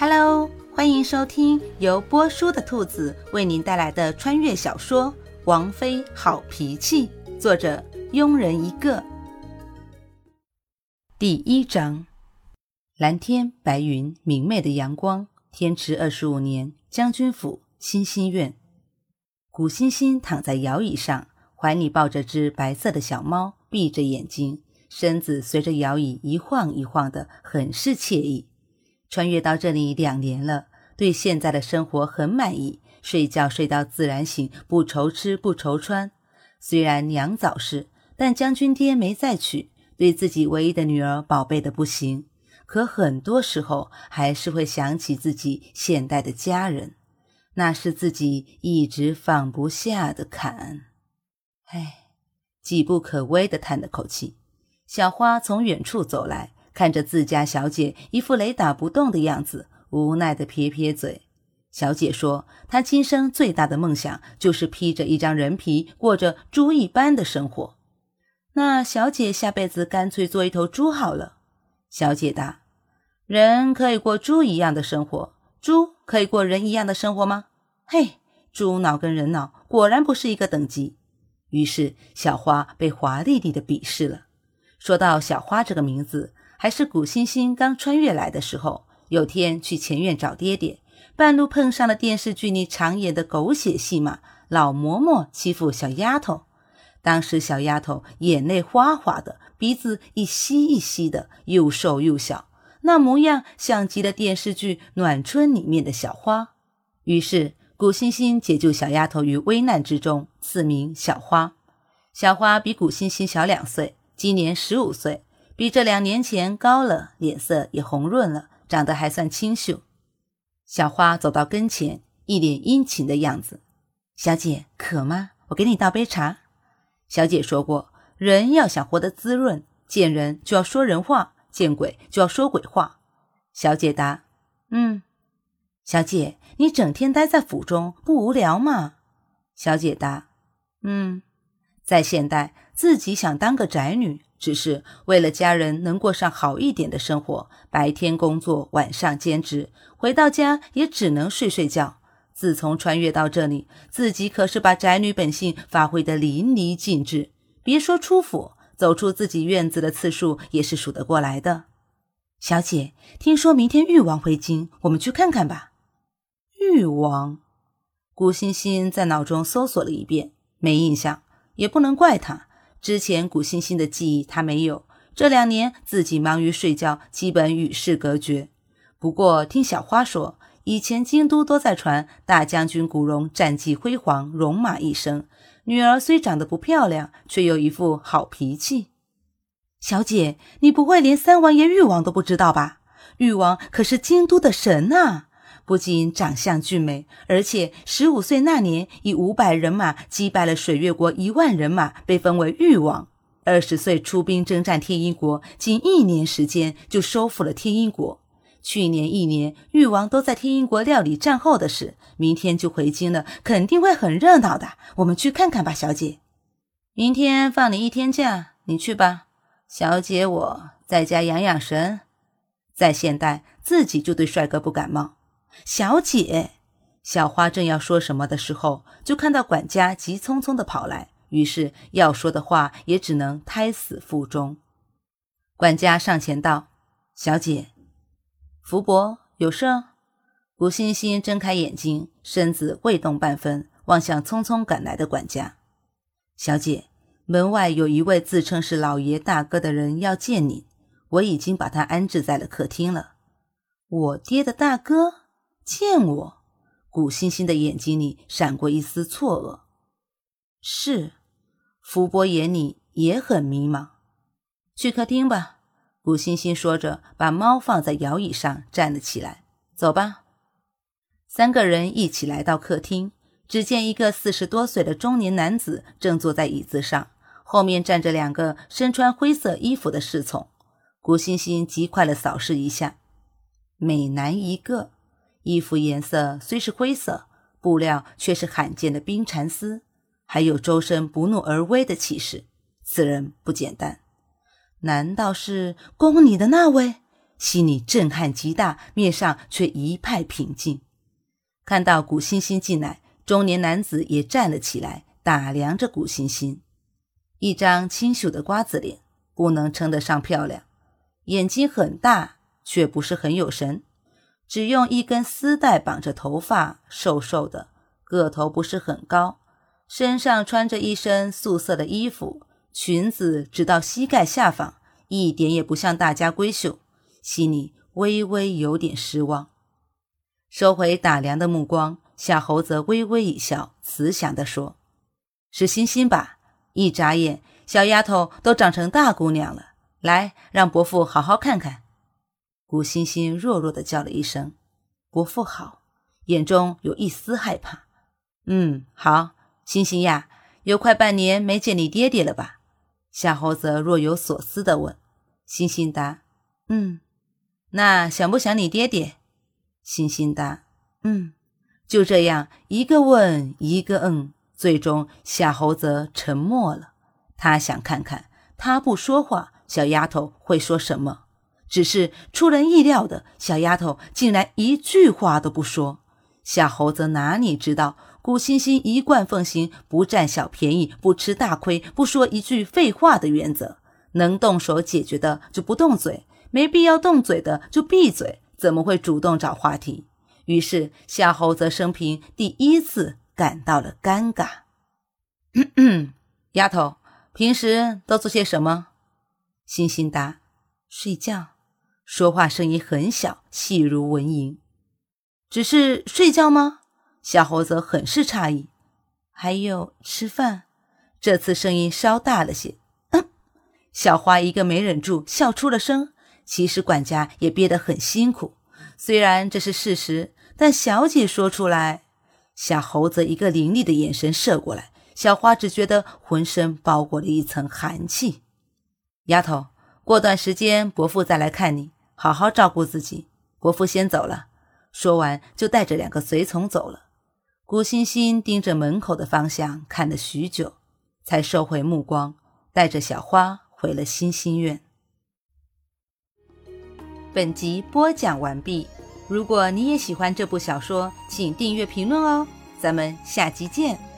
Hello，欢迎收听由波叔的兔子为您带来的穿越小说《王妃好脾气》，作者庸人一个。第一章：蓝天白云，明媚的阳光。天池二十五年，将军府欣欣院，古欣欣躺在摇椅上，怀里抱着只白色的小猫，闭着眼睛，身子随着摇椅一晃一晃的，很是惬意。穿越到这里两年了，对现在的生活很满意，睡觉睡到自然醒，不愁吃不愁穿。虽然娘早逝，但将军爹没再娶，对自己唯一的女儿宝贝的不行。可很多时候还是会想起自己现代的家人，那是自己一直放不下的坎。唉，几不可微的叹了口气。小花从远处走来。看着自家小姐一副雷打不动的样子，无奈的撇撇嘴。小姐说：“她今生最大的梦想就是披着一张人皮，过着猪一般的生活。”那小姐下辈子干脆做一头猪好了。小姐答：“人可以过猪一样的生活，猪可以过人一样的生活吗？”嘿，猪脑跟人脑果然不是一个等级。于是小花被华丽丽的鄙视了。说到小花这个名字。还是古欣欣刚穿越来的时候，有天去前院找爹爹，半路碰上了电视剧里常演的狗血戏码，老嬷嬷欺负小丫头。当时小丫头眼泪哗哗的，鼻子一吸一吸的，又瘦又小，那模样像极了电视剧《暖春》里面的小花。于是古欣欣解救小丫头于危难之中，赐名小花。小花比古欣欣小两岁，今年十五岁。比这两年前高了，脸色也红润了，长得还算清秀。小花走到跟前，一脸殷勤的样子：“小姐渴吗？我给你倒杯茶。”小姐说过，人要想活得滋润，见人就要说人话，见鬼就要说鬼话。小姐答：“嗯。”小姐，你整天待在府中不无聊吗？小姐答：“嗯，在现代，自己想当个宅女。”只是为了家人能过上好一点的生活，白天工作，晚上兼职，回到家也只能睡睡觉。自从穿越到这里，自己可是把宅女本性发挥得淋漓尽致。别说出府，走出自己院子的次数也是数得过来的。小姐，听说明天誉王回京，我们去看看吧。誉王，顾欣欣在脑中搜索了一遍，没印象，也不能怪他。之前古欣欣的记忆他没有，这两年自己忙于睡觉，基本与世隔绝。不过听小花说，以前京都都在传大将军古荣战绩辉煌，戎马一生。女儿虽长得不漂亮，却有一副好脾气。小姐，你不会连三王爷誉王都不知道吧？誉王可是京都的神呐！不仅长相俊美，而且十五岁那年以五百人马击败了水月国一万人马，被封为誉王。二十岁出兵征战天鹰国，仅一年时间就收复了天鹰国。去年一年，誉王都在天鹰国料理战后的事，明天就回京了，肯定会很热闹的。我们去看看吧，小姐。明天放你一天假，你去吧。小姐，我在家养养神。在现代，自己就对帅哥不感冒。小姐，小花正要说什么的时候，就看到管家急匆匆的跑来，于是要说的话也只能胎死腹中。管家上前道：“小姐，福伯有事？”古欣欣睁开眼睛，身子未动半分，望向匆匆赶来的管家：“小姐，门外有一位自称是老爷大哥的人要见你，我已经把他安置在了客厅了。我爹的大哥。”见我，古欣欣的眼睛里闪过一丝错愕。是，福伯眼里也很迷茫。去客厅吧。古欣欣说着，把猫放在摇椅上，站了起来。走吧。三个人一起来到客厅，只见一个四十多岁的中年男子正坐在椅子上，后面站着两个身穿灰色衣服的侍从。古欣欣极快地扫视一下，美男一个。衣服颜色虽是灰色，布料却是罕见的冰蚕丝，还有周身不怒而威的气势。此人不简单，难道是宫里的那位？心里震撼极大，面上却一派平静。看到古欣欣进来，中年男子也站了起来，打量着古欣欣，一张清秀的瓜子脸，不能称得上漂亮，眼睛很大，却不是很有神。只用一根丝带绑着头发，瘦瘦的，个头不是很高，身上穿着一身素色的衣服，裙子直到膝盖下方，一点也不像大家闺秀，心里微微有点失望。收回打量的目光，夏侯泽微微一笑，慈祥地说：“是欣欣吧？一眨眼，小丫头都长成大姑娘了。来，让伯父好好看看。”古欣欣弱弱的叫了一声：“伯父好。”眼中有一丝害怕。“嗯，好，欣欣呀，有快半年没见你爹爹了吧？”夏侯泽若有所思的问。欣欣答：“嗯。”那想不想你爹爹？欣欣答：“嗯。”就这样，一个问，一个嗯，最终夏侯泽沉默了。他想看看，他不说话，小丫头会说什么。只是出人意料的，小丫头竟然一句话都不说。夏侯泽哪里知道，古欣欣一贯奉行不占小便宜、不吃大亏、不说一句废话的原则。能动手解决的就不动嘴，没必要动嘴的就闭嘴，怎么会主动找话题？于是夏侯泽生平第一次感到了尴尬。丫头，平时都做些什么？欣欣答：睡觉。说话声音很小，细如蚊蝇。只是睡觉吗？小猴子很是诧异。还有吃饭。这次声音稍大了些。嗯，小花一个没忍住笑出了声。其实管家也憋得很辛苦。虽然这是事实，但小姐说出来，小猴子一个凌厉的眼神射过来，小花只觉得浑身包裹了一层寒气。丫头，过段时间伯父再来看你。好好照顾自己，国父先走了。说完，就带着两个随从走了。古欣欣盯着门口的方向看了许久，才收回目光，带着小花回了欣欣院。本集播讲完毕。如果你也喜欢这部小说，请订阅、评论哦。咱们下集见。